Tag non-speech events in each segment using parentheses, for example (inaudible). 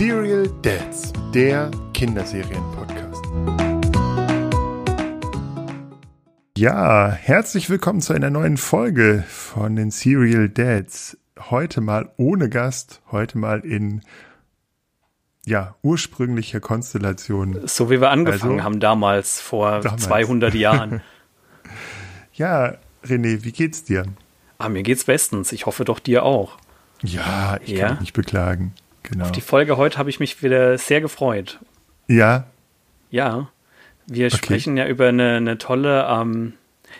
Serial Dads, der Kinderserien-Podcast. Ja, herzlich willkommen zu einer neuen Folge von den Serial Dads. Heute mal ohne Gast, heute mal in ja, ursprünglicher Konstellation. So wie wir angefangen also, haben damals, vor damals. 200 Jahren. (laughs) ja, René, wie geht's dir? Ah, mir geht's bestens. Ich hoffe doch dir auch. Ja, ich ja? kann mich nicht beklagen. Genau. Auf die Folge heute habe ich mich wieder sehr gefreut. Ja. Ja. Wir okay. sprechen ja über eine, eine tolle, ähm,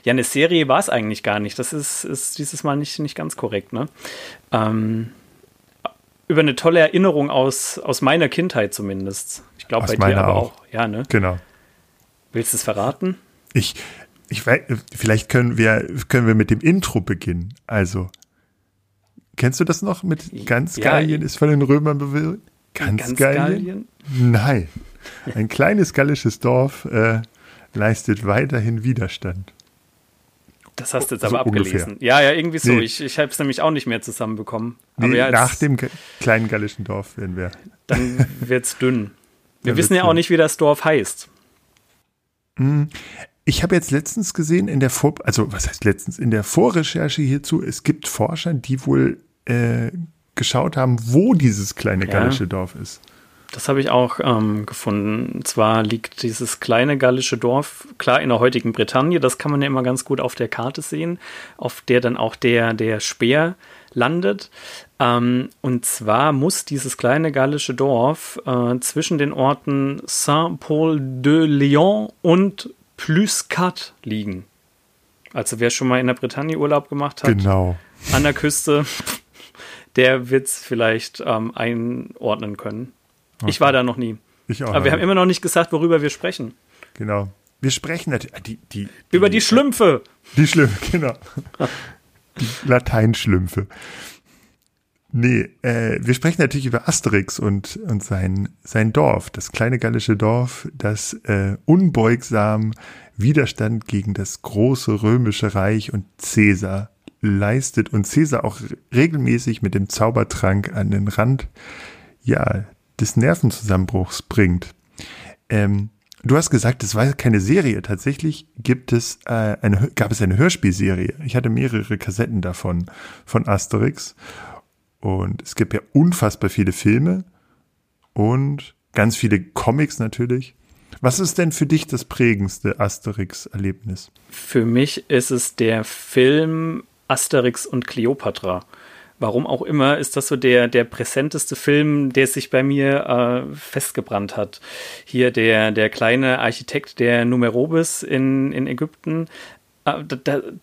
ja, eine Serie war es eigentlich gar nicht. Das ist, ist dieses Mal nicht, nicht ganz korrekt, ne? Ähm, über eine tolle Erinnerung aus, aus meiner Kindheit zumindest. Ich glaube bei dir aber auch. auch. Ja, ne? Genau. Willst du es verraten? Ich, ich weiß, vielleicht können wir, können wir mit dem Intro beginnen. Also, Kennst du das noch mit Ganz Gallien ja, ist von den Römern bewirkt? Ganz, Ganz Gallien? Gallien? Nein. Ein kleines gallisches Dorf äh, leistet weiterhin Widerstand. Das hast du jetzt so aber abgelesen. Ungefähr. Ja, ja, irgendwie so. Nee. Ich, ich habe es nämlich auch nicht mehr zusammenbekommen. Nee, ja, nach dem kleinen gallischen Dorf werden wir. Dann wird es dünn. (laughs) Wir wissen ja auch nicht, wie das Dorf heißt. Hm. Ich habe jetzt letztens gesehen in der Vor, also was heißt letztens, in der Vorrecherche hierzu, es gibt Forscher, die wohl äh, geschaut haben, wo dieses kleine gallische ja, Dorf ist. Das habe ich auch ähm, gefunden. Und zwar liegt dieses kleine gallische Dorf klar in der heutigen Bretagne. Das kann man ja immer ganz gut auf der Karte sehen, auf der dann auch der, der Speer landet. Ähm, und zwar muss dieses kleine gallische Dorf äh, zwischen den Orten Saint-Paul-de-Lyon und Plüscat liegen. Also wer schon mal in der Bretagne Urlaub gemacht hat, genau. an der Küste, der wird es vielleicht ähm, einordnen können. Okay. Ich war da noch nie. Ich auch. Aber wir haben immer noch nicht gesagt, worüber wir sprechen. Genau. Wir sprechen natürlich die, die, die, über die Schlümpfe. Die Schlümpfe, (laughs) genau. die Lateinschlümpfe. Nee, äh, wir sprechen natürlich über Asterix und, und sein, sein Dorf, das kleine gallische Dorf, das äh, unbeugsam Widerstand gegen das große römische Reich und Cäsar leistet und Cäsar auch regelmäßig mit dem Zaubertrank an den Rand ja, des Nervenzusammenbruchs bringt. Ähm, du hast gesagt, es war keine Serie. Tatsächlich gibt es äh, eine, gab es eine Hörspielserie. Ich hatte mehrere Kassetten davon von Asterix. Und es gibt ja unfassbar viele Filme und ganz viele Comics natürlich. Was ist denn für dich das prägendste Asterix-Erlebnis? Für mich ist es der Film Asterix und Cleopatra. Warum auch immer ist das so der, der präsenteste Film, der sich bei mir äh, festgebrannt hat. Hier der, der kleine Architekt der Numerobis in, in Ägypten, äh,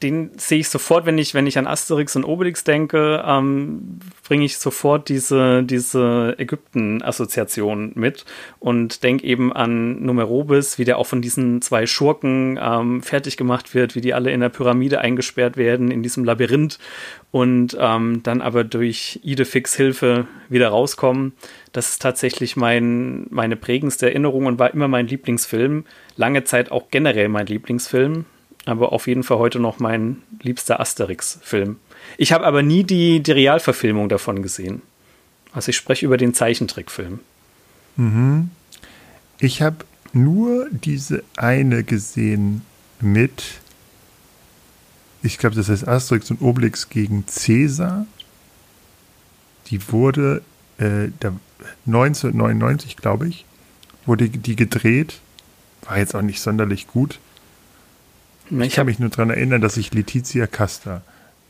den sehe ich sofort, wenn ich, wenn ich an Asterix und Obelix denke, ähm, bringe ich sofort diese, diese Ägypten-Assoziation mit und denke eben an Numerobis, wie der auch von diesen zwei Schurken ähm, fertig gemacht wird, wie die alle in der Pyramide eingesperrt werden, in diesem Labyrinth und ähm, dann aber durch Idefix Hilfe wieder rauskommen. Das ist tatsächlich mein, meine prägendste Erinnerung und war immer mein Lieblingsfilm. Lange Zeit auch generell mein Lieblingsfilm aber auf jeden Fall heute noch mein liebster Asterix-Film. Ich habe aber nie die, die Realverfilmung davon gesehen. Also ich spreche über den Zeichentrickfilm. Mhm. Ich habe nur diese eine gesehen mit, ich glaube, das heißt Asterix und Obelix gegen Cäsar. Die wurde äh, 1999, glaube ich, wurde die gedreht. War jetzt auch nicht sonderlich gut. Ich, ich kann mich nur daran erinnern, dass ich Letizia Casta,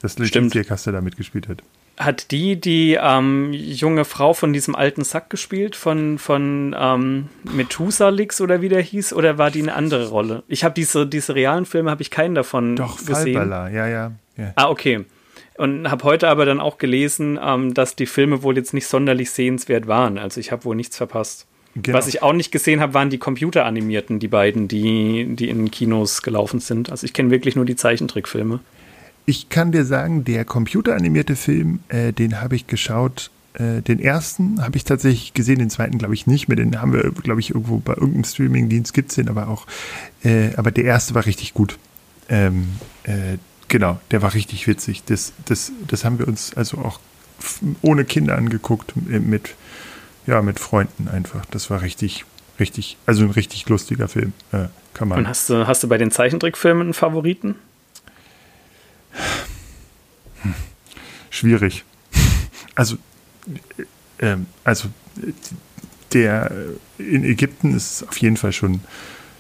dass Letizia Stimmt. Casta da mitgespielt hat. Hat die die ähm, junge Frau von diesem alten Sack gespielt, von, von ähm, Methusalix oder wie der hieß, oder war die eine andere Rolle? Ich habe diese, diese realen Filme, habe ich keinen davon Doch, gesehen. Doch, ja, ja, ja. Ah, okay. Und habe heute aber dann auch gelesen, ähm, dass die Filme wohl jetzt nicht sonderlich sehenswert waren. Also ich habe wohl nichts verpasst. Genau. Was ich auch nicht gesehen habe, waren die computeranimierten, die beiden, die, die in Kinos gelaufen sind. Also ich kenne wirklich nur die Zeichentrickfilme. Ich kann dir sagen, der computeranimierte Film, äh, den habe ich geschaut. Äh, den ersten habe ich tatsächlich gesehen, den zweiten glaube ich nicht mehr. Den haben wir, glaube ich, irgendwo bei irgendeinem Streamingdienst gibt es den aber auch. Äh, aber der erste war richtig gut. Ähm, äh, genau, der war richtig witzig. Das, das, das haben wir uns also auch ohne Kinder angeguckt mit ja, mit Freunden einfach. Das war richtig, richtig, also ein richtig lustiger Film. Äh, kann man. Und hast du, hast du bei den Zeichentrickfilmen einen Favoriten? Hm. Schwierig. Also, äh, also der in Ägypten ist auf jeden Fall schon,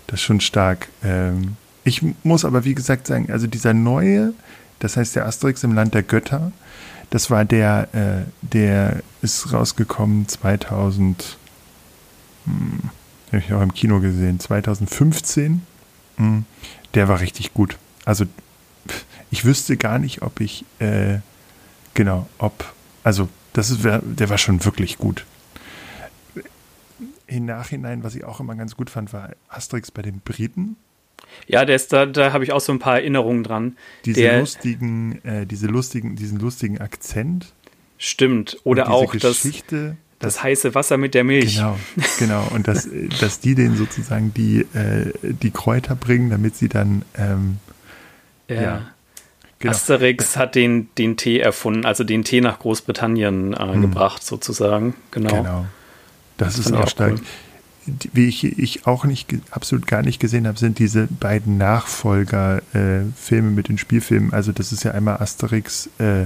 das schon stark. Ähm, ich muss aber, wie gesagt, sagen, also dieser neue, das heißt der Asterix im Land der Götter, das war der, äh, der ist rausgekommen 2000, hm, habe ich auch im Kino gesehen, 2015. Hm, der war richtig gut. Also ich wüsste gar nicht, ob ich, äh, genau, ob, also das ist, der war schon wirklich gut. Im Nachhinein, was ich auch immer ganz gut fand, war Asterix bei den Briten. Ja, der ist da, da habe ich auch so ein paar Erinnerungen dran. Diese der, lustigen, äh, diese lustigen, diesen lustigen Akzent. Stimmt. Oder auch Geschichte, das, das heiße Wasser mit der Milch. Genau, genau. Und dass, dass die denen sozusagen die, äh, die Kräuter bringen, damit sie dann ähm, ja. ja. Genau. Asterix hat den, den Tee erfunden, also den Tee nach Großbritannien äh, hm. gebracht, sozusagen. Genau. Genau. Das, das ist auch stark. Cool wie ich, ich auch nicht absolut gar nicht gesehen habe, sind diese beiden Nachfolger-Filme äh, mit den Spielfilmen. Also das ist ja einmal Asterix äh,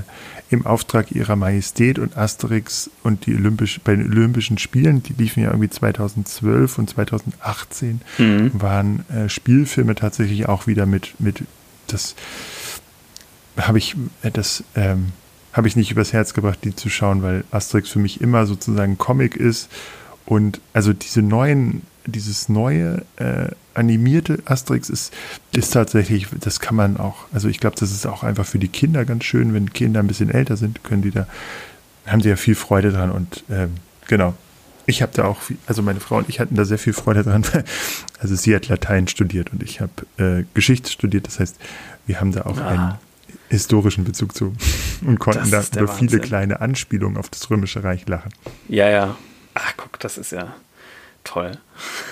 im Auftrag ihrer Majestät und Asterix und die Olympisch, bei den Olympischen Spielen, die liefen ja irgendwie 2012 und 2018, mhm. waren äh, Spielfilme tatsächlich auch wieder mit, mit das habe ich, äh, das ähm, habe ich nicht übers Herz gebracht, die zu schauen, weil Asterix für mich immer sozusagen Comic ist und also diese neuen, dieses neue äh, animierte Asterix ist, ist tatsächlich, das kann man auch, also ich glaube, das ist auch einfach für die Kinder ganz schön, wenn Kinder ein bisschen älter sind, können die da, haben sie ja viel Freude dran und ähm, genau. Ich habe da auch, viel, also meine Frau und ich hatten da sehr viel Freude dran. (laughs) Also sie hat Latein studiert und ich habe äh, Geschichte studiert. Das heißt, wir haben da auch ah. einen historischen Bezug zu (laughs) und konnten da über viele kleine Anspielungen auf das Römische Reich lachen. Ja, ja, Ach, guck, das ist ja toll.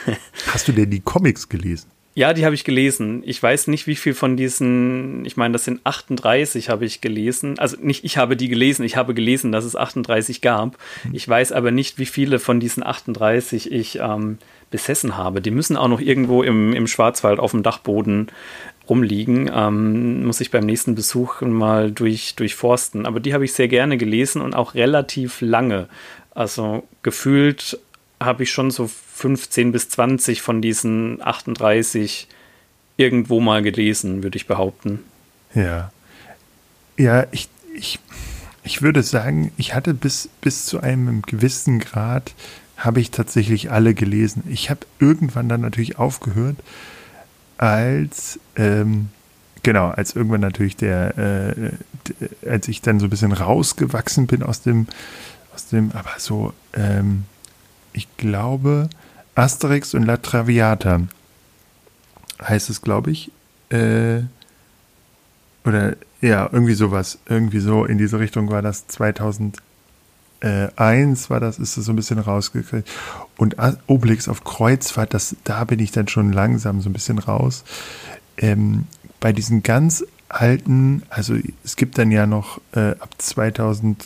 (laughs) Hast du denn die Comics gelesen? Ja, die habe ich gelesen. Ich weiß nicht, wie viel von diesen, ich meine, das sind 38 habe ich gelesen. Also nicht ich habe die gelesen, ich habe gelesen, dass es 38 gab. Hm. Ich weiß aber nicht, wie viele von diesen 38 ich ähm, besessen habe. Die müssen auch noch irgendwo im, im Schwarzwald auf dem Dachboden rumliegen. Ähm, muss ich beim nächsten Besuch mal durch, durchforsten. Aber die habe ich sehr gerne gelesen und auch relativ lange. Also gefühlt habe ich schon so 15 bis 20 von diesen 38 irgendwo mal gelesen, würde ich behaupten. Ja. Ja, ich, ich, ich würde sagen, ich hatte bis, bis zu einem gewissen Grad, habe ich tatsächlich alle gelesen. Ich habe irgendwann dann natürlich aufgehört, als, ähm, genau, als irgendwann natürlich der, äh, als ich dann so ein bisschen rausgewachsen bin aus dem, aus dem, aber so, ähm, ich glaube, Asterix und La Traviata heißt es, glaube ich. Äh, oder ja, irgendwie sowas. Irgendwie so in diese Richtung war das 2001 war das, ist es so ein bisschen rausgekriegt. Und Obelix auf Kreuzfahrt, das, da bin ich dann schon langsam so ein bisschen raus. Ähm, bei diesen ganz alten, also es gibt dann ja noch äh, ab 2000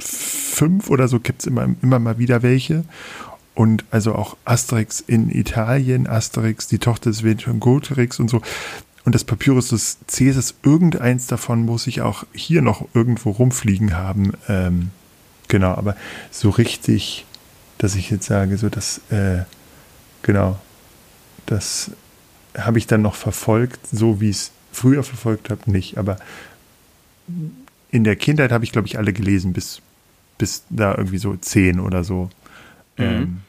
fünf oder so gibt es immer, immer mal wieder welche. Und also auch Asterix in Italien, Asterix, die Tochter des Vercingetorix und so. Und das Papyrus des Cäsars, irgendeins davon muss ich auch hier noch irgendwo rumfliegen haben. Ähm, genau, aber so richtig, dass ich jetzt sage, so das, äh, genau, das habe ich dann noch verfolgt, so wie ich es früher verfolgt habe, nicht. Aber in der Kindheit habe ich, glaube ich, alle gelesen, bis, bis da irgendwie so zehn oder so. Mhm.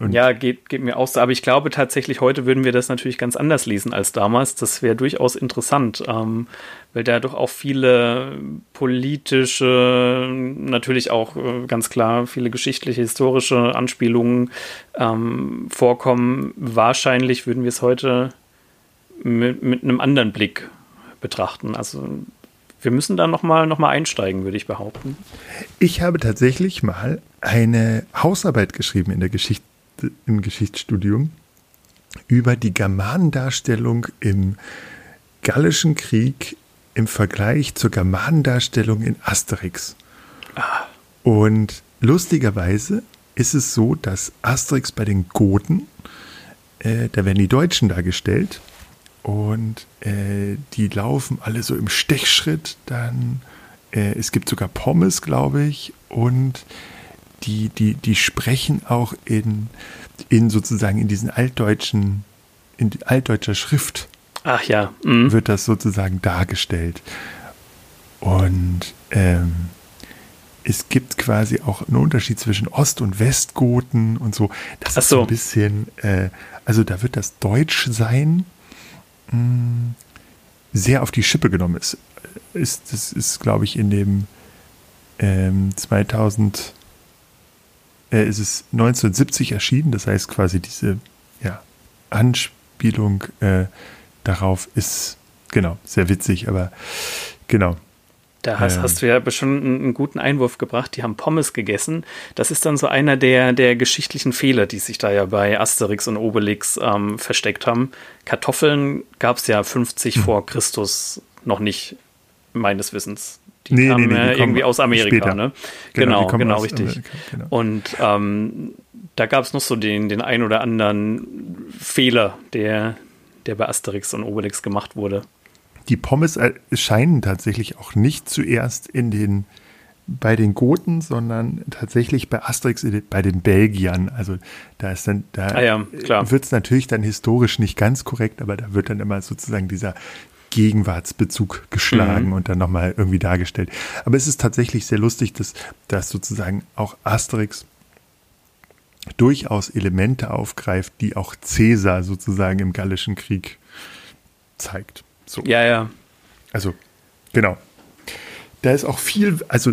Ähm, ja, geht, geht mir auch so. Aber ich glaube tatsächlich, heute würden wir das natürlich ganz anders lesen als damals. Das wäre durchaus interessant, ähm, weil da doch auch viele politische, natürlich auch äh, ganz klar viele geschichtliche, historische Anspielungen ähm, vorkommen. Wahrscheinlich würden wir es heute mit, mit einem anderen Blick betrachten. Also wir müssen da nochmal noch mal einsteigen, würde ich behaupten. Ich habe tatsächlich mal eine Hausarbeit geschrieben in der Geschichte, im Geschichtsstudium über die Germanendarstellung im Gallischen Krieg im Vergleich zur Germanendarstellung in Asterix. Ah. Und lustigerweise ist es so, dass Asterix bei den Goten, äh, da werden die Deutschen dargestellt und äh, die laufen alle so im Stechschritt. Dann äh, es gibt sogar Pommes, glaube ich, und die, die, die sprechen auch in, in sozusagen in diesen altdeutschen, in altdeutscher Schrift. Ach ja. Mhm. Wird das sozusagen dargestellt. Und ähm, es gibt quasi auch einen Unterschied zwischen Ost- und Westgoten und so. Das Ach ist so ein bisschen, äh, also da wird das Deutschsein mh, hm, sehr auf die Schippe genommen. Ist, ist, das ist, glaube ich, in dem ähm, 2000 äh, ist es 1970 erschienen. Das heißt quasi diese ja, Anspielung äh, darauf ist genau sehr witzig, aber genau. Da hast, ähm. hast, du ja schon einen, guten Einwurf gebracht. Die haben Pommes gegessen. Das ist dann so einer der, der geschichtlichen Fehler, die sich da ja bei Asterix und Obelix ähm, versteckt haben. Kartoffeln gab es ja 50 hm. vor Christus noch nicht, meines Wissens. Die nee, kamen nee, nee, die irgendwie aus Amerika, ne? Genau, genau, genau richtig. genau. Und ähm, da gab es noch so den, den ein oder anderen Fehler, der, der bei Asterix und Obelix gemacht wurde. Die Pommes scheinen tatsächlich auch nicht zuerst in den bei den Goten, sondern tatsächlich bei Asterix bei den Belgiern. Also da ist dann, da ah ja, wird es natürlich dann historisch nicht ganz korrekt, aber da wird dann immer sozusagen dieser Gegenwartsbezug geschlagen mhm. und dann nochmal irgendwie dargestellt. Aber es ist tatsächlich sehr lustig, dass, dass sozusagen auch Asterix durchaus Elemente aufgreift, die auch Cäsar sozusagen im Gallischen Krieg zeigt. So. Ja, ja. Also, genau. Da ist auch viel, also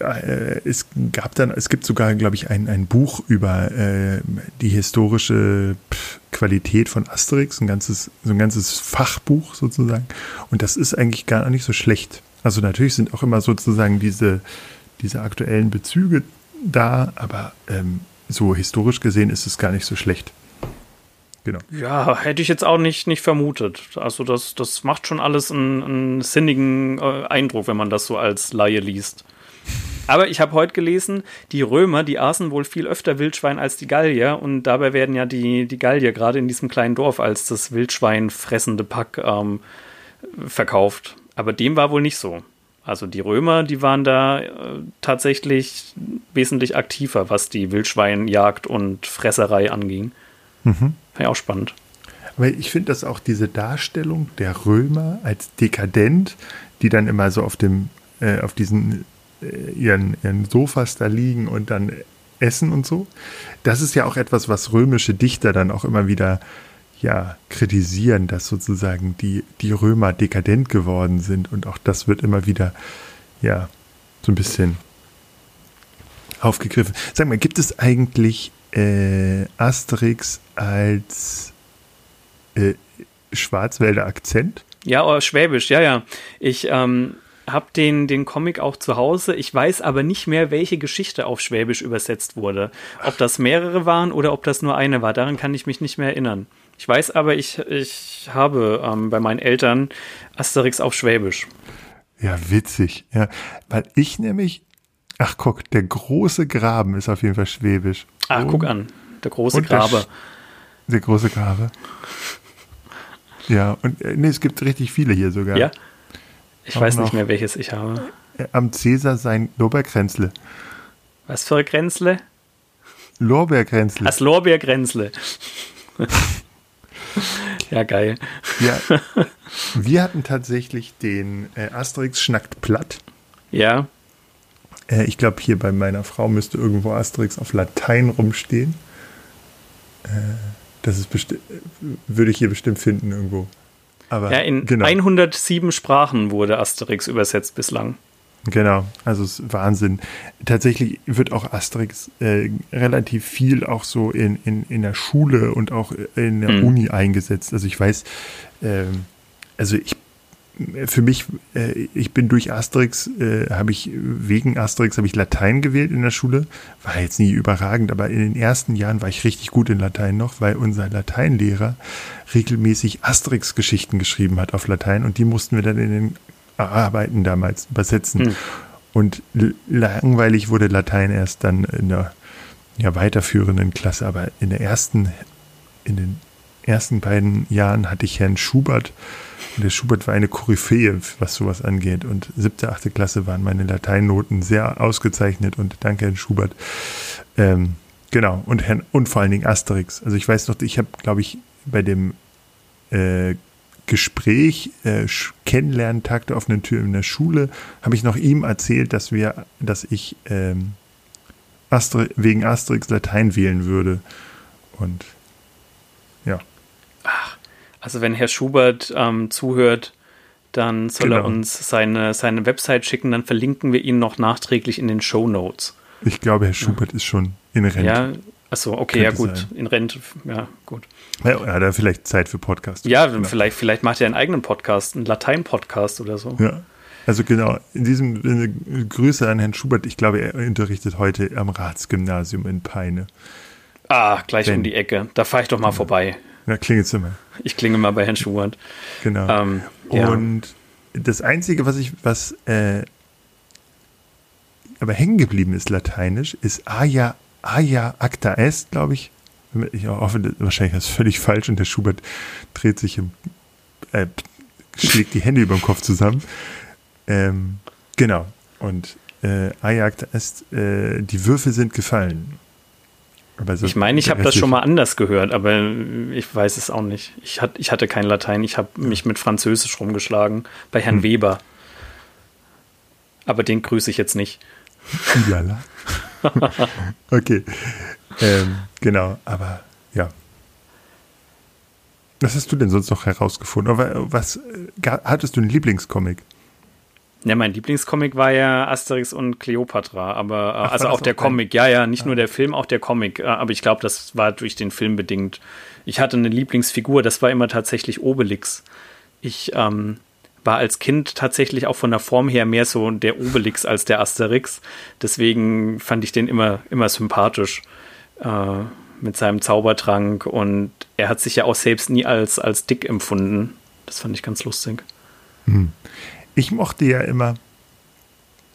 äh, es gab dann, es gibt sogar, glaube ich, ein, ein Buch über äh, die historische Qualität von Asterix, ein ganzes, so ein ganzes Fachbuch sozusagen. Und das ist eigentlich gar nicht so schlecht. Also natürlich sind auch immer sozusagen diese, diese aktuellen Bezüge da, aber ähm, so historisch gesehen ist es gar nicht so schlecht. Genau. Ja, hätte ich jetzt auch nicht, nicht vermutet. Also das, das macht schon alles einen, einen sinnigen äh, Eindruck, wenn man das so als Laie liest. Aber ich habe heute gelesen, die Römer, die aßen wohl viel öfter Wildschwein als die Gallier und dabei werden ja die, die Gallier gerade in diesem kleinen Dorf als das Wildschwein fressende Pack ähm, verkauft. Aber dem war wohl nicht so. Also die Römer, die waren da äh, tatsächlich wesentlich aktiver, was die Wildschweinjagd und Fresserei anging. Mhm. Fand ich auch spannend. Aber ich finde, dass auch diese Darstellung der Römer als dekadent, die dann immer so auf dem, äh, auf diesen äh, ihren, ihren Sofas da liegen und dann essen und so. Das ist ja auch etwas, was römische Dichter dann auch immer wieder ja, kritisieren, dass sozusagen die, die Römer dekadent geworden sind und auch das wird immer wieder ja so ein bisschen aufgegriffen. Sag mal, gibt es eigentlich äh, Asterix als äh, Schwarzwälder Akzent? Ja, oh, Schwäbisch, ja, ja. Ich ähm, habe den, den Comic auch zu Hause. Ich weiß aber nicht mehr, welche Geschichte auf Schwäbisch übersetzt wurde. Ob das mehrere waren oder ob das nur eine war. Daran kann ich mich nicht mehr erinnern. Ich weiß aber, ich, ich habe ähm, bei meinen Eltern Asterix auf Schwäbisch. Ja, witzig. Ja, weil ich nämlich, ach guck, der große Graben ist auf jeden Fall Schwäbisch. Ach, guck an, der große Grabe. Der, der große Grabe. Ja, und äh, nee, es gibt richtig viele hier sogar. Ja. Ich weiß nicht mehr, welches ich habe. Am Cäsar sein Lorbeerkränzle. Was für ein Kränzle? Lorbeerkränzle. Das Lorbeerkränzle. ja, geil. Ja, wir hatten tatsächlich den äh, Asterix schnackt platt. Ja. Äh, ich glaube, hier bei meiner Frau müsste irgendwo Asterix auf Latein rumstehen. Äh, das ist würde ich hier bestimmt finden irgendwo. Aber ja, in genau. 107 Sprachen wurde Asterix übersetzt bislang. Genau, also es ist Wahnsinn. Tatsächlich wird auch Asterix äh, relativ viel auch so in, in, in der Schule und auch in der hm. Uni eingesetzt. Also ich weiß, äh, also ich für mich, äh, ich bin durch Asterix, äh, habe ich, wegen Asterix habe ich Latein gewählt in der Schule. War jetzt nie überragend, aber in den ersten Jahren war ich richtig gut in Latein noch, weil unser Lateinlehrer regelmäßig Asterix-Geschichten geschrieben hat auf Latein und die mussten wir dann in den Arbeiten damals übersetzen. Hm. Und langweilig wurde Latein erst dann in der ja, weiterführenden Klasse, aber in der ersten, in den ersten beiden Jahren hatte ich Herrn Schubert. Und der Schubert war eine Koryphäe, was sowas angeht. Und siebte, achte Klasse waren meine Lateinnoten sehr ausgezeichnet und danke, Herrn Schubert. Ähm, genau, und, Herrn, und vor allen Dingen Asterix. Also ich weiß noch, ich habe, glaube ich, bei dem äh, Gespräch, äh, Kennenlerntag der offenen Tür in der Schule, habe ich noch ihm erzählt, dass wir, dass ich ähm, Astri wegen Asterix Latein wählen würde. Und also wenn Herr Schubert ähm, zuhört, dann soll genau. er uns seine, seine Website schicken, dann verlinken wir ihn noch nachträglich in den Show Notes. Ich glaube, Herr Schubert ja. ist schon in Rente. Ja, achso, okay, Könnte ja gut, sein. in Rente, ja, gut. Ja, er hat vielleicht Zeit für Podcast. Ja, genau. vielleicht, vielleicht macht er einen eigenen Podcast, einen Latein-Podcast oder so. Ja. Also genau, in diesem Sinne Grüße an Herrn Schubert. Ich glaube, er unterrichtet heute am Ratsgymnasium in Peine. Ah, gleich Wenn. um die Ecke. Da fahre ich doch mal ja. vorbei. Ja, klingelt's immer. Ich klinge mal bei Herrn Schubert. Genau. Ähm, ja. Und das Einzige, was ich, was äh, aber hängen geblieben ist lateinisch, ist Aja, Aja acta est, glaube ich. Ich hoffe, wahrscheinlich ist das völlig falsch und der Schubert dreht sich im, äh, schlägt die Hände über dem Kopf zusammen. Ähm, genau. Und äh, Ajax ist, äh, die Würfel sind gefallen. So ich meine, ich habe das schon mal anders gehört, aber ich weiß es auch nicht. Ich, hat, ich hatte kein Latein, ich habe mich mit Französisch rumgeschlagen bei Herrn hm. Weber. Aber den grüße ich jetzt nicht. Lala. (laughs) okay. Ähm, genau, aber ja. Was hast du denn sonst noch herausgefunden? Was, hattest du einen Lieblingscomic? Ja, mein Lieblingscomic war ja Asterix und Cleopatra, aber äh, Ach, also auch der auch Comic, ja, ja, nicht ja. nur der Film, auch der Comic, äh, aber ich glaube, das war durch den Film bedingt. Ich hatte eine Lieblingsfigur, das war immer tatsächlich Obelix. Ich ähm, war als Kind tatsächlich auch von der Form her mehr so der Obelix als der Asterix. Deswegen fand ich den immer, immer sympathisch äh, mit seinem Zaubertrank und er hat sich ja auch selbst nie als, als dick empfunden. Das fand ich ganz lustig. Hm. Ich mochte ja immer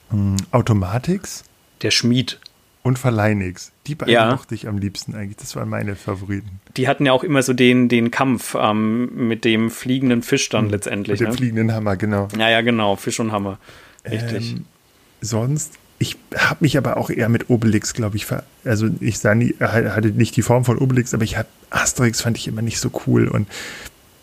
hm, Automatix. Der Schmied. Und Verleinix. Die beiden ja. mochte ich am liebsten eigentlich. Das waren meine Favoriten. Die hatten ja auch immer so den, den Kampf ähm, mit dem fliegenden Fisch dann mhm. letztendlich. Mit dem ne? fliegenden Hammer, genau. Ja, ja, genau. Fisch und Hammer. Richtig. Ähm, sonst, ich habe mich aber auch eher mit Obelix, glaube ich, ver also ich sah nie, hatte nicht die Form von Obelix, aber ich hatte Asterix fand ich immer nicht so cool und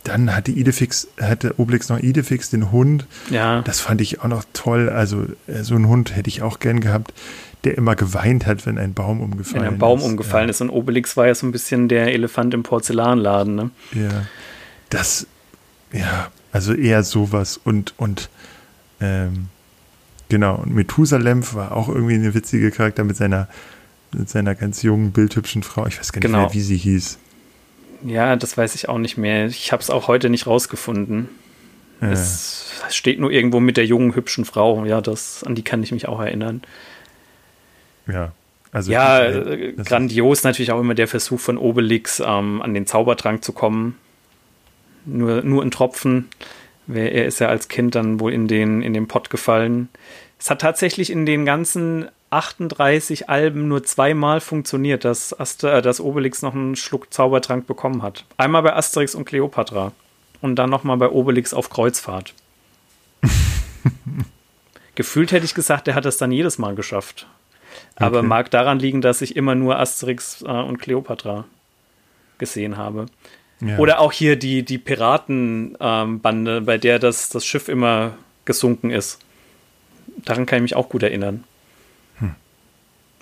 dann hatte Idefix, hatte Obelix noch Idefix, den Hund. Ja. Das fand ich auch noch toll. Also äh, so einen Hund hätte ich auch gern gehabt, der immer geweint hat, wenn ein Baum umgefallen ist. Wenn ein Baum ist. umgefallen ja. ist. Und Obelix war ja so ein bisschen der Elefant im Porzellanladen, ne? Ja. Das, ja, also eher sowas und, und, ähm, genau. Und Methusalem war auch irgendwie eine witzige Charakter mit seiner, mit seiner ganz jungen, bildhübschen Frau. Ich weiß gar nicht genau. mehr, wie sie hieß. Ja, das weiß ich auch nicht mehr. Ich habe es auch heute nicht rausgefunden. Ja. Es, steht nur irgendwo mit der jungen, hübschen Frau. Ja, das, an die kann ich mich auch erinnern. Ja. Also ja, äh, grandios natürlich auch immer der Versuch von Obelix, ähm, an den Zaubertrank zu kommen. Nur, nur ein Tropfen. Er ist ja als Kind dann wohl in den, in den Pott gefallen. Es hat tatsächlich in den ganzen 38 Alben nur zweimal funktioniert, dass, Aster, äh, dass Obelix noch einen Schluck Zaubertrank bekommen hat. Einmal bei Asterix und Cleopatra und dann nochmal bei Obelix auf Kreuzfahrt. (laughs) Gefühlt hätte ich gesagt, der hat das dann jedes Mal geschafft. Aber okay. mag daran liegen, dass ich immer nur Asterix äh, und Cleopatra gesehen habe. Ja. Oder auch hier die, die Piratenbande, ähm, bei der das, das Schiff immer gesunken ist. Daran kann ich mich auch gut erinnern.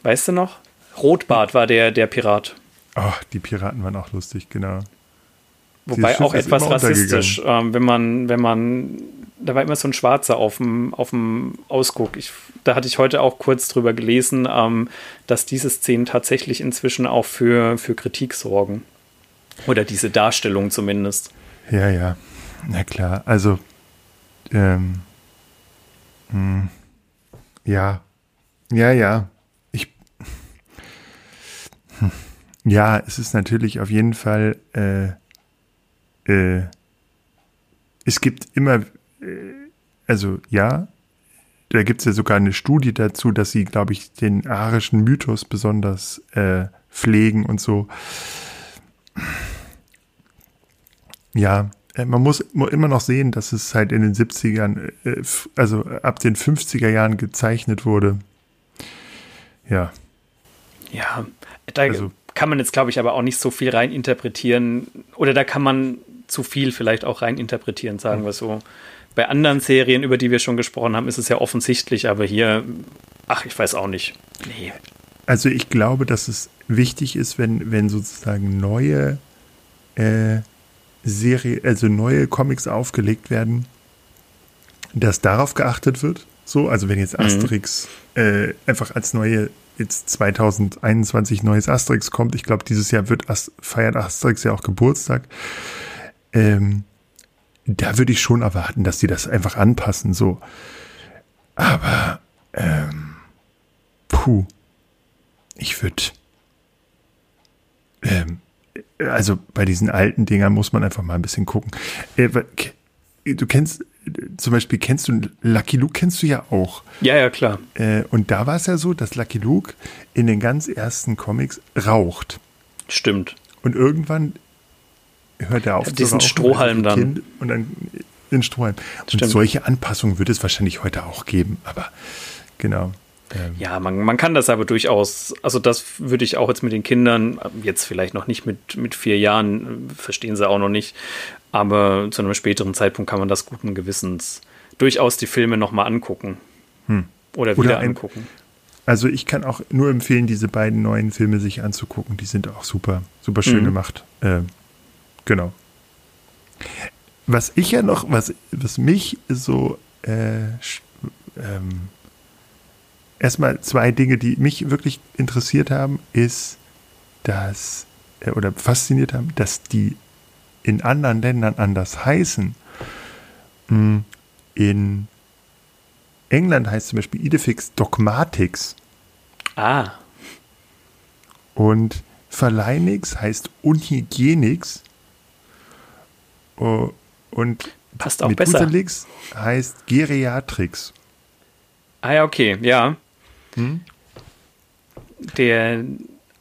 Weißt du noch? Rotbart war der, der Pirat. Oh, die Piraten waren auch lustig, genau. Wobei auch etwas rassistisch, ähm, wenn man, wenn man, da war immer so ein Schwarzer auf dem, auf dem Ausguck. Ich, da hatte ich heute auch kurz drüber gelesen, ähm, dass diese Szenen tatsächlich inzwischen auch für, für Kritik sorgen. Oder diese Darstellung zumindest. Ja, ja. Na klar. Also, ähm, mh, hm, ja. Ja, ja. Ja, es ist natürlich auf jeden Fall, äh, äh, es gibt immer, äh, also ja, da gibt es ja sogar eine Studie dazu, dass sie, glaube ich, den arischen Mythos besonders äh, pflegen und so. Ja, äh, man muss immer noch sehen, dass es halt in den 70ern, äh, also ab den 50er Jahren gezeichnet wurde. Ja. Ja, da also, kann man jetzt, glaube ich, aber auch nicht so viel reininterpretieren. Oder da kann man zu viel vielleicht auch reininterpretieren, sagen wir so. Bei anderen Serien, über die wir schon gesprochen haben, ist es ja offensichtlich, aber hier, ach, ich weiß auch nicht. Nee. Also ich glaube, dass es wichtig ist, wenn, wenn sozusagen neue äh, Serie, also neue Comics aufgelegt werden, dass darauf geachtet wird. So, also wenn jetzt mhm. Asterix mhm. äh, einfach als neue, jetzt 2021 neues Asterix kommt, ich glaube, dieses Jahr wird Ast feiert Asterix ja auch Geburtstag. Ähm, da würde ich schon erwarten, dass die das einfach anpassen, so. Aber, ähm, puh, ich würde, ähm, also bei diesen alten Dingern muss man einfach mal ein bisschen gucken. Äh, du kennst, zum Beispiel kennst du, Lucky Luke kennst du ja auch. Ja, ja, klar. Äh, und da war es ja so, dass Lucky Luke in den ganz ersten Comics raucht. Stimmt. Und irgendwann hört er auf ja, diesen Strohhalm dann. Kind und dann den Strohhalm. Und Stimmt. solche Anpassungen wird es wahrscheinlich heute auch geben, aber genau. Ähm. Ja, man, man kann das aber durchaus, also das würde ich auch jetzt mit den Kindern, jetzt vielleicht noch nicht mit, mit vier Jahren, verstehen sie auch noch nicht, aber zu einem späteren Zeitpunkt kann man das guten Gewissens durchaus die Filme nochmal angucken. Hm. Oder wieder Oder ein, angucken. Also ich kann auch nur empfehlen, diese beiden neuen Filme sich anzugucken. Die sind auch super, super schön mhm. gemacht. Äh, genau. Was ich ja noch, was, was mich so äh, ähm, erstmal zwei Dinge, die mich wirklich interessiert haben, ist, dass, äh, oder fasziniert haben, dass die in anderen Ländern anders heißen. Hm, in England heißt zum Beispiel Idefix Dogmatics. Ah. Und Verleinix heißt Unhygienix. Oh, und Passt auch besser. heißt Geriatrix. Ah ja, okay, ja. Hm? Der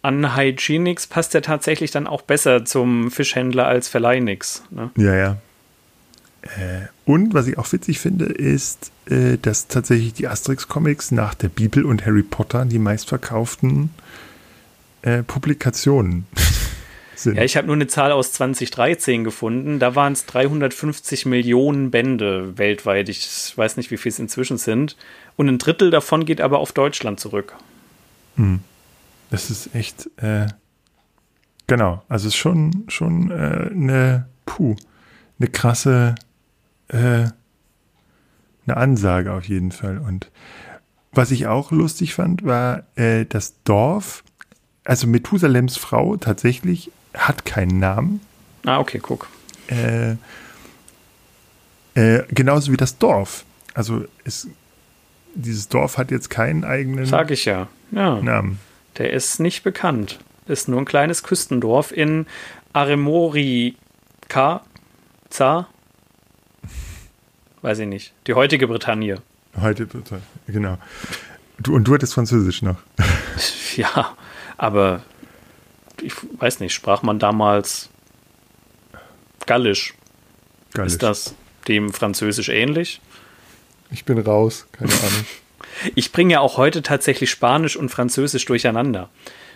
Unhygienix passt ja tatsächlich dann auch besser zum Fischhändler als Verleinix. Ne? Ja, ja. Äh, und was ich auch witzig finde, ist, äh, dass tatsächlich die Asterix-Comics nach der Bibel und Harry Potter die meistverkauften äh, Publikationen (laughs) sind. Ja, ich habe nur eine Zahl aus 2013 gefunden. Da waren es 350 Millionen Bände weltweit. Ich weiß nicht, wie viel es inzwischen sind. Und ein Drittel davon geht aber auf Deutschland zurück. Hm. Das ist echt, äh, genau. Also es ist schon, schon äh, eine, puh, eine krasse, äh, eine Ansage auf jeden Fall. Und was ich auch lustig fand, war äh, das Dorf, also Methusalems Frau tatsächlich hat keinen Namen. Ah, okay, guck. Äh, äh, genauso wie das Dorf. Also es, dieses Dorf hat jetzt keinen eigenen Sag ich ja. ja. Namen. Der ist nicht bekannt. Ist nur ein kleines Küstendorf in Aremorica. Za? Weiß ich nicht. Die heutige Bretagne. Heute Bretagne, genau. Du, und du hattest Französisch noch. (laughs) ja, aber ich weiß nicht, sprach man damals Gallisch. Gallisch. Ist das dem Französisch ähnlich? Ich bin raus, keine Ahnung. Ich bringe ja auch heute tatsächlich Spanisch und Französisch durcheinander.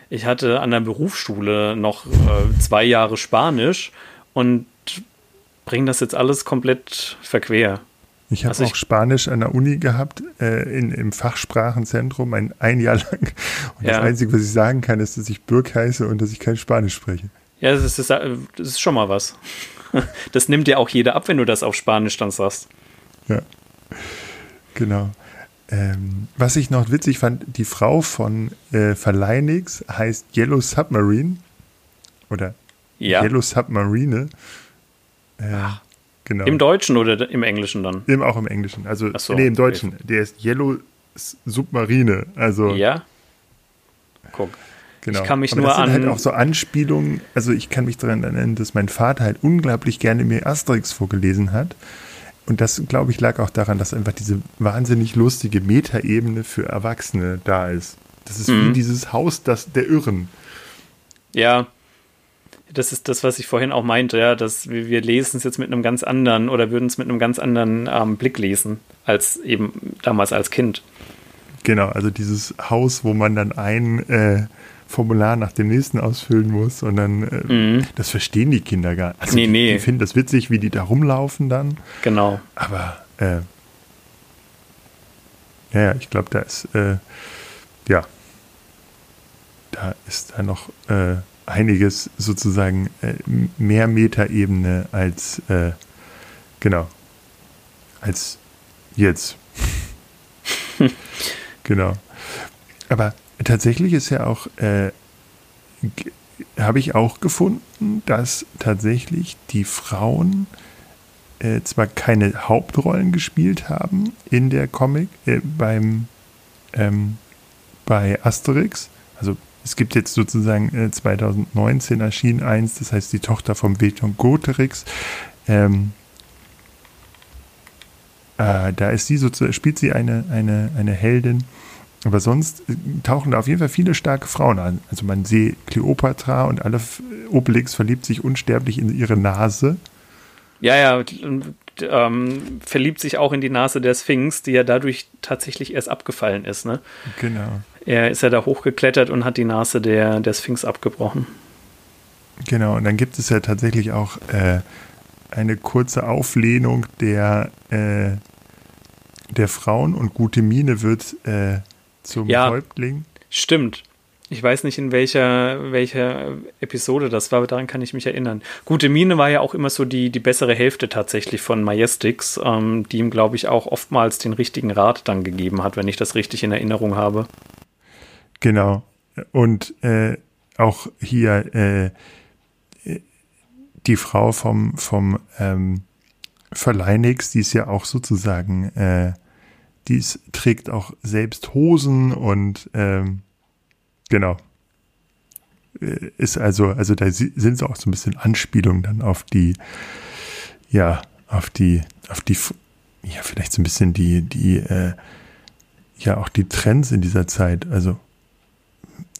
Ich hatte an der Berufsschule noch äh, zwei Jahre Spanisch und bringe das jetzt alles komplett verquer. Ich habe also auch Spanisch an der Uni gehabt, äh, in, im Fachsprachenzentrum, ein, ein Jahr (laughs) lang. Und ja. das Einzige, was ich sagen kann, ist, dass ich Birk heiße und dass ich kein Spanisch spreche. Ja, das ist, das ist schon mal was. (laughs) Das nimmt ja auch jeder ab, wenn du das auf Spanisch dann sagst. Ja, genau. Ähm, was ich noch witzig fand, die Frau von äh, Verleinix heißt Yellow Submarine oder ja. Yellow Submarine. Äh, Genau. Im Deutschen oder im Englischen dann? Im, auch im Englischen. Also, so, nee, im Deutschen. Okay. Der ist Yellow Submarine. Also. Ja. Guck. Genau. Ich kann mich Aber nur das an. sind halt auch so Anspielungen. Also, ich kann mich daran erinnern, dass mein Vater halt unglaublich gerne mir Asterix vorgelesen hat. Und das, glaube ich, lag auch daran, dass einfach diese wahnsinnig lustige Metaebene für Erwachsene da ist. Das ist mhm. wie dieses Haus das, der Irren. Ja, das ist das, was ich vorhin auch meinte, ja, dass wir, wir lesen es jetzt mit einem ganz anderen oder würden es mit einem ganz anderen ähm, Blick lesen, als eben damals als Kind. Genau, also dieses Haus, wo man dann ein äh, Formular nach dem nächsten ausfüllen muss und dann, äh, mhm. das verstehen die Kinder gar nicht. Also nee, die, nee. die finden das witzig, wie die da rumlaufen dann. Genau. Aber, äh, ja, ich glaube, da ist, äh, ja, da ist da noch äh, einiges sozusagen äh, mehr Metaebene als, äh, genau, als jetzt. (laughs) genau. Aber tatsächlich ist ja auch, äh, habe ich auch gefunden, dass tatsächlich die Frauen äh, zwar keine Hauptrollen gespielt haben in der Comic, äh, beim, ähm, bei Asterix, also es gibt jetzt sozusagen äh, 2019 erschien eins, das heißt die Tochter vom Veton Goterix. Ähm, äh, da ist sie sozusagen, spielt sie eine, eine, eine Heldin. Aber sonst äh, tauchen da auf jeden Fall viele starke Frauen an. Also man sieht Kleopatra und alle Obelix verliebt sich unsterblich in ihre Nase. Ja, ja, ähm, verliebt sich auch in die Nase der Sphinx, die ja dadurch tatsächlich erst abgefallen ist. Ne? Genau. Er ist ja da hochgeklettert und hat die Nase der, der Sphinx abgebrochen. Genau, und dann gibt es ja tatsächlich auch äh, eine kurze Auflehnung der, äh, der Frauen und gute Miene wird äh, zum ja, Häuptling. Stimmt. Ich weiß nicht, in welcher, welcher Episode das war, aber daran kann ich mich erinnern. Gute Mine war ja auch immer so die, die bessere Hälfte tatsächlich von Majestix, ähm, die ihm, glaube ich, auch oftmals den richtigen Rat dann gegeben hat, wenn ich das richtig in Erinnerung habe. Genau. Und äh, auch hier äh, die Frau vom, vom ähm, Verleinix, die ist ja auch sozusagen, äh, die ist, trägt auch selbst Hosen und ähm, genau. Äh, ist also, also da sind so auch so ein bisschen Anspielungen dann auf die, ja, auf die, auf die, ja, vielleicht so ein bisschen die, die, äh, ja, auch die Trends in dieser Zeit. Also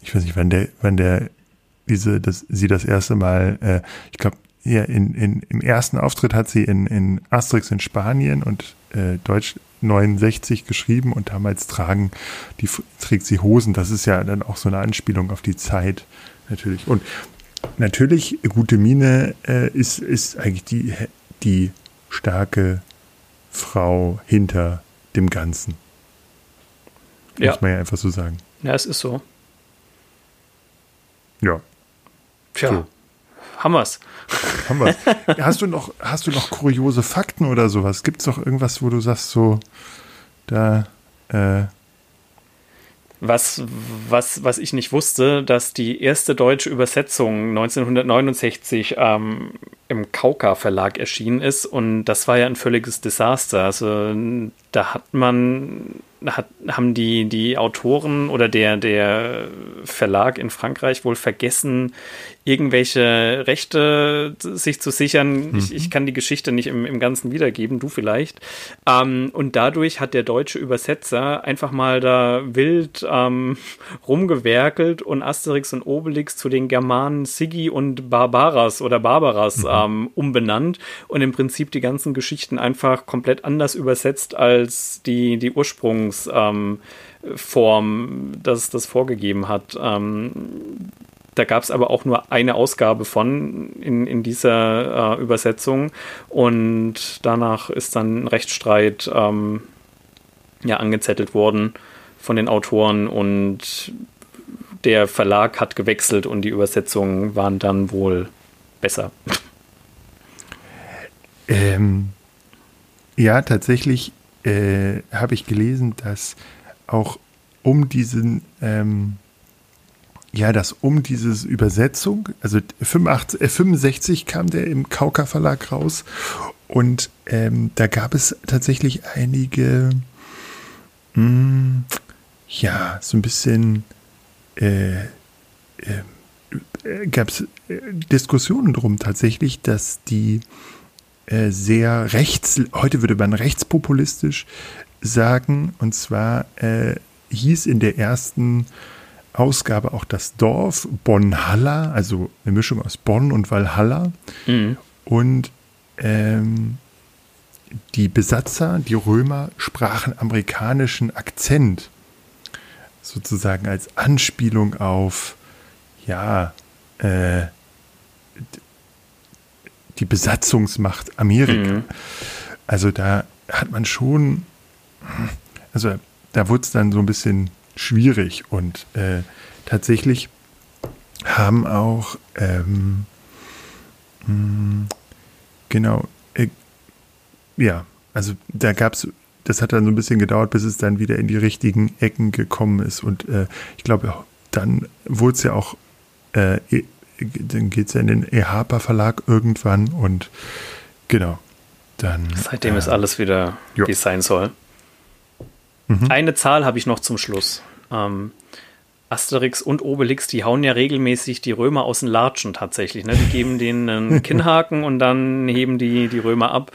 ich weiß nicht, wann der, wann der diese, das, sie das erste Mal, äh, ich glaube, ja, in, in, im ersten Auftritt hat sie in, in Asterix in Spanien und äh, Deutsch 69 geschrieben und damals tragen, die trägt sie Hosen. Das ist ja dann auch so eine Anspielung auf die Zeit natürlich. Und natürlich, gute Mine äh, ist, ist eigentlich die, die starke Frau hinter dem Ganzen. Ja. Muss man ja einfach so sagen. Ja, es ist so. Ja. Tja, so. Haben wir's. Haben wir's. (laughs) hast, du noch, hast du noch kuriose Fakten oder sowas? Gibt es doch irgendwas, wo du sagst, so, da, äh, was, was, was ich nicht wusste, dass die erste deutsche Übersetzung 1969 ähm, im Kauka Verlag erschienen ist und das war ja ein völliges Desaster. Also da hat man hat, haben die, die Autoren oder der, der Verlag in Frankreich wohl vergessen, irgendwelche Rechte sich zu sichern. Mhm. Ich, ich kann die Geschichte nicht im, im Ganzen wiedergeben, du vielleicht. Ähm, und dadurch hat der deutsche Übersetzer einfach mal da wild ähm, (laughs) rumgewerkelt und Asterix und Obelix zu den Germanen Sigi und Barbaras oder Barbaras mhm. ähm, umbenannt und im Prinzip die ganzen Geschichten einfach komplett anders übersetzt als die, die Ursprungsform, ähm, das das vorgegeben hat. Ähm, da gab es aber auch nur eine Ausgabe von in, in dieser äh, Übersetzung und danach ist dann ein Rechtsstreit ähm, ja, angezettelt worden von den Autoren und der Verlag hat gewechselt und die Übersetzungen waren dann wohl besser. Ähm, ja, tatsächlich äh, habe ich gelesen, dass auch um diesen ähm, ja, dass um diese Übersetzung, also 85, äh, 65 kam der im Kauka Verlag raus und ähm, da gab es tatsächlich einige, mh, hm, ja, so ein bisschen, äh, äh, gab es äh, Diskussionen drum tatsächlich, dass die äh, sehr rechts, heute würde man rechtspopulistisch sagen. Und zwar äh, hieß in der ersten Ausgabe auch das Dorf Bonn-Halla, also eine Mischung aus Bonn und Valhalla. Mhm. Und ähm, die Besatzer, die Römer, sprachen amerikanischen Akzent, sozusagen als Anspielung auf, ja, äh, die Besatzungsmacht Amerika. Mhm. Also da hat man schon, also da wurde es dann so ein bisschen schwierig und äh, tatsächlich haben auch, ähm, mh, hm, genau, äh, ja, also da gab es, das hat dann so ein bisschen gedauert, bis es dann wieder in die richtigen Ecken gekommen ist und äh, ich glaube, dann wurde es ja auch äh, dann geht es ja in den EHAPA Verlag irgendwann und genau, dann. Seitdem äh, ist alles wieder, wie es sein soll. Mhm. Eine Zahl habe ich noch zum Schluss. Ähm, Asterix und Obelix, die hauen ja regelmäßig die Römer aus den Latschen tatsächlich. Ne? Die geben denen einen (laughs) Kinnhaken und dann heben die die Römer ab.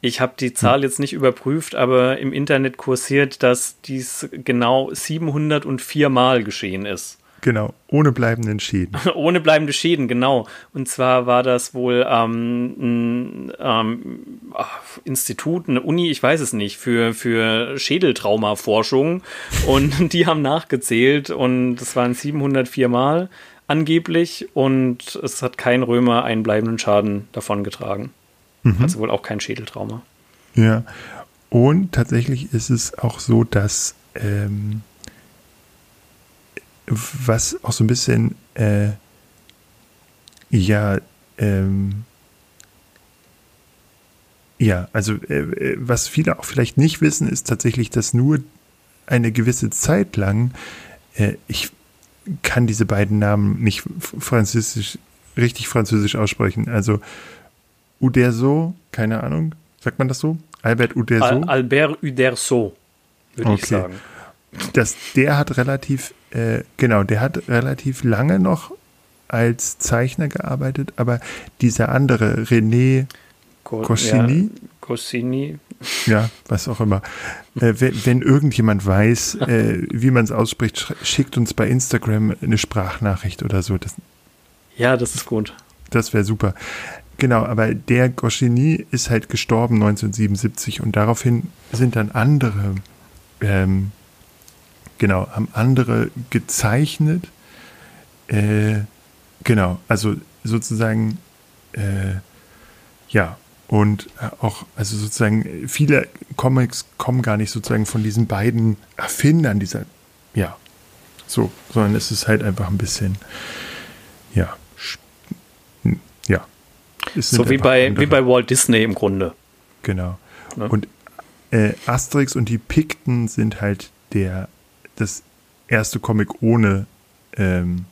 Ich habe die Zahl jetzt nicht überprüft, aber im Internet kursiert, dass dies genau 704 Mal geschehen ist. Genau, ohne bleibenden Schäden. (laughs) ohne bleibende Schäden, genau. Und zwar war das wohl ähm, ein ähm, Institut, eine Uni, ich weiß es nicht, für, für Schädeltraumaforschung. Und (laughs) die haben nachgezählt und es waren 704 Mal angeblich und es hat kein Römer einen bleibenden Schaden davongetragen. Mhm. Also wohl auch kein Schädeltrauma. Ja, und tatsächlich ist es auch so, dass ähm, was auch so ein bisschen, äh, ja, ähm, ja, also äh, äh, was viele auch vielleicht nicht wissen, ist tatsächlich, dass nur eine gewisse Zeit lang, äh, ich kann diese beiden Namen nicht französisch, richtig französisch aussprechen. Also Uderso, keine Ahnung, sagt man das so? Albert Uderso? Al Albert Uderso, würde okay. ich sagen. Das, der hat relativ äh, genau, der hat relativ lange noch als Zeichner gearbeitet, aber dieser andere, René Goscinny, ja, Goscinny. (laughs) Ja, was auch immer. Äh, wenn, wenn, irgendjemand weiß, (laughs) äh, wie man es ausspricht, schickt uns bei Instagram eine Sprachnachricht oder so. Das, ja, das ist gut. Das wäre super. Genau, aber der Goscinny ist halt gestorben 1977 und daraufhin sind dann andere ähm, genau, haben andere gezeichnet. Äh, genau, also sozusagen, äh, ja, und auch, also sozusagen, viele Comics kommen gar nicht sozusagen von diesen beiden Erfindern dieser, ja, so, sondern es ist halt einfach ein bisschen, ja, ja. so wie bei, wie bei Walt Disney im Grunde. Genau. Ne? Und äh, Asterix und die Pikten sind halt der das erste Comic ohne ähm,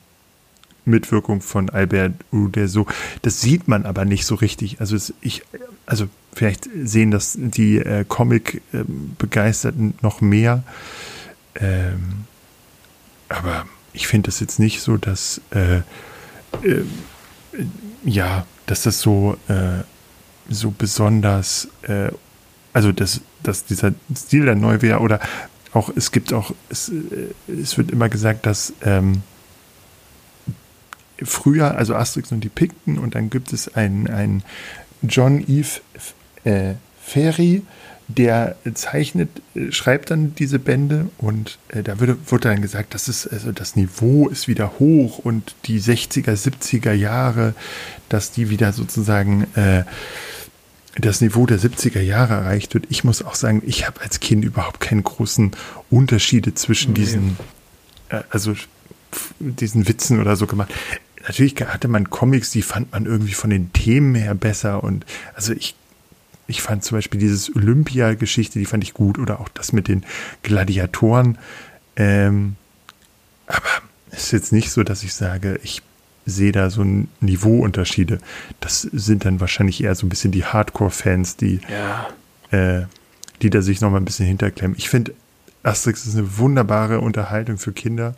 Mitwirkung von Albert Uderzo. Das sieht man aber nicht so richtig. Also es, ich, also vielleicht sehen das die äh, Comic-Begeisterten ähm, noch mehr. Ähm, aber ich finde das jetzt nicht so, dass äh, äh, ja, dass das so äh, so besonders, äh, also dass, dass dieser Stil dann neu wäre oder auch, es gibt auch, es, äh, es wird immer gesagt, dass ähm, früher, also Asterix und die Pikten, und dann gibt es einen, einen John Eve äh, Ferry, der zeichnet, äh, schreibt dann diese Bände und äh, da würde, wurde dann gesagt, das ist, also das Niveau ist wieder hoch und die 60er, 70er Jahre, dass die wieder sozusagen äh, das Niveau der 70er Jahre erreicht wird. Ich muss auch sagen, ich habe als Kind überhaupt keine großen Unterschiede zwischen nee. diesen, äh, also diesen Witzen oder so gemacht. Natürlich hatte man Comics, die fand man irgendwie von den Themen her besser und also ich ich fand zum Beispiel dieses Olympia-Geschichte, die fand ich gut oder auch das mit den Gladiatoren. Ähm, aber es ist jetzt nicht so, dass ich sage, ich sehe da so ein Niveauunterschiede. Das sind dann wahrscheinlich eher so ein bisschen die Hardcore-Fans, die, ja. äh, die da sich nochmal ein bisschen hinterklemmen. Ich finde, Asterix ist eine wunderbare Unterhaltung für Kinder.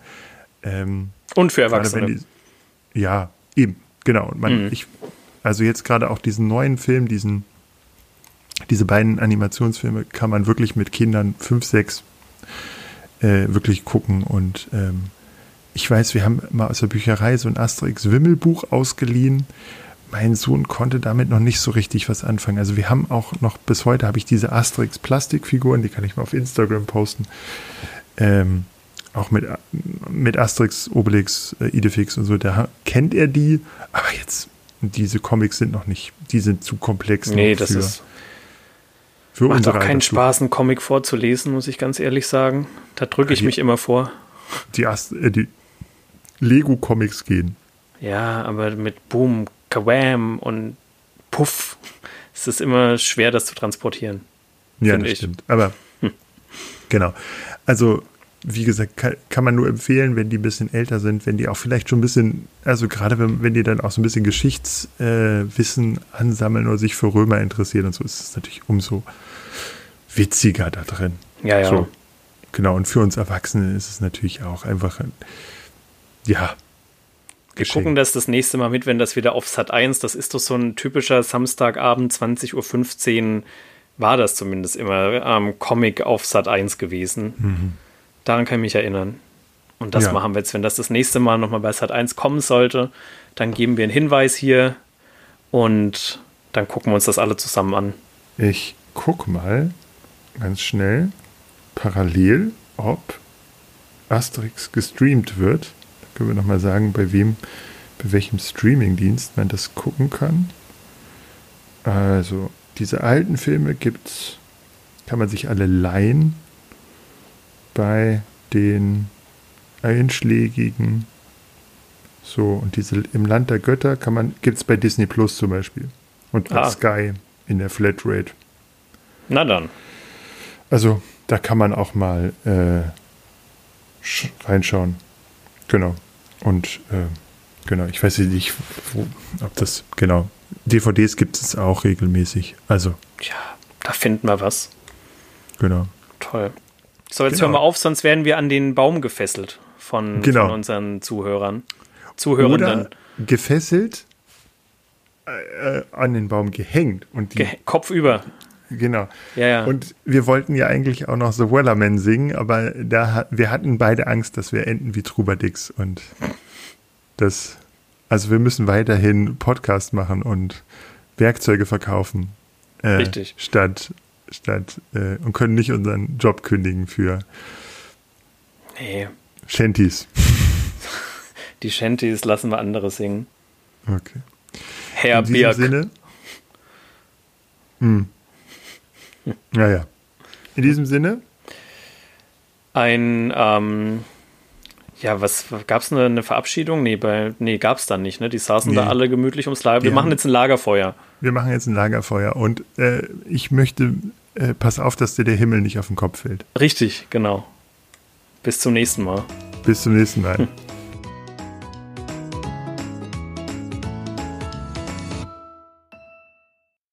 Ähm, Und für Erwachsene. Die, ja, eben, genau. Man, mhm. ich, also jetzt gerade auch diesen neuen Film, diesen diese beiden Animationsfilme kann man wirklich mit Kindern fünf, sechs äh, wirklich gucken. Und ähm, ich weiß, wir haben mal aus der Bücherei so ein Asterix-Wimmelbuch ausgeliehen. Mein Sohn konnte damit noch nicht so richtig was anfangen. Also wir haben auch noch, bis heute habe ich diese Asterix-Plastikfiguren, die kann ich mal auf Instagram posten. Ähm, auch mit, mit Asterix, Obelix, äh, Idefix und so, da kennt er die, aber jetzt, diese Comics sind noch nicht, die sind zu komplex. Nee, das ist für Macht auch keinen Spaß, einen Comic vorzulesen, muss ich ganz ehrlich sagen. Da drücke ich die, mich immer vor. Die, äh, die Lego-Comics gehen. Ja, aber mit Boom, Kawam und Puff (laughs) ist es immer schwer, das zu transportieren. Ja, das ich. stimmt. Aber hm. genau. Also, wie gesagt, kann, kann, man nur empfehlen, wenn die ein bisschen älter sind, wenn die auch vielleicht schon ein bisschen, also gerade wenn, wenn die dann auch so ein bisschen Geschichtswissen äh, ansammeln oder sich für Römer interessieren und so, ist es natürlich umso witziger da drin. Ja, ja. So, genau, und für uns Erwachsene ist es natürlich auch einfach, ein, ja. Wir Geschenk. gucken das das nächste Mal mit, wenn das wieder auf Sat 1, das ist doch so ein typischer Samstagabend, 20.15 Uhr, war das zumindest immer, ähm, Comic auf Sat 1 gewesen. Mhm. Daran kann ich mich erinnern. Und das ja. machen wir jetzt, wenn das das nächste Mal nochmal bei Sat 1 kommen sollte, dann geben wir einen Hinweis hier und dann gucken wir uns das alle zusammen an. Ich guck mal, ganz schnell parallel, ob Asterix gestreamt wird. Können wir nochmal sagen, bei wem, bei welchem Streamingdienst man das gucken kann. Also, diese alten Filme gibt's, kann man sich alle leihen bei den einschlägigen. So, und diese im Land der Götter kann man, gibt es bei Disney Plus zum Beispiel. Und bei ah. Sky in der Flatrate. Na dann. Also da kann man auch mal äh, reinschauen. Genau. Und äh, genau, ich weiß nicht, wo, ob das, genau. DVDs gibt es auch regelmäßig. Also. Ja, da finden wir was. Genau. Toll. So, jetzt genau. hören wir auf, sonst werden wir an den Baum gefesselt von, genau. von unseren Zuhörern. Zuhörenden. Oder gefesselt, äh, an den Baum gehängt. Und die, Ge Kopf über. Genau. Ja, ja. Und wir wollten ja eigentlich auch noch The Wellerman singen, aber da wir hatten beide Angst, dass wir enden wie Trubadix und das, also wir müssen weiterhin Podcast machen und Werkzeuge verkaufen. Äh, Richtig. Statt, statt, äh, und können nicht unseren Job kündigen für nee. Shanties. (laughs) Die Shanties lassen wir andere singen. Okay. Herr In Birk. Sinne. Mh. Ja, ja. In diesem Sinne? Ein, ähm, ja, was gab es eine, eine, Verabschiedung? Nee, bei, nee gab es dann nicht, ne? Die saßen nee. da alle gemütlich ums Lager. Wir machen jetzt ein Lagerfeuer. Wir machen jetzt ein Lagerfeuer und äh, ich möchte, äh, pass auf, dass dir der Himmel nicht auf den Kopf fällt. Richtig, genau. Bis zum nächsten Mal. Bis zum nächsten Mal. (laughs)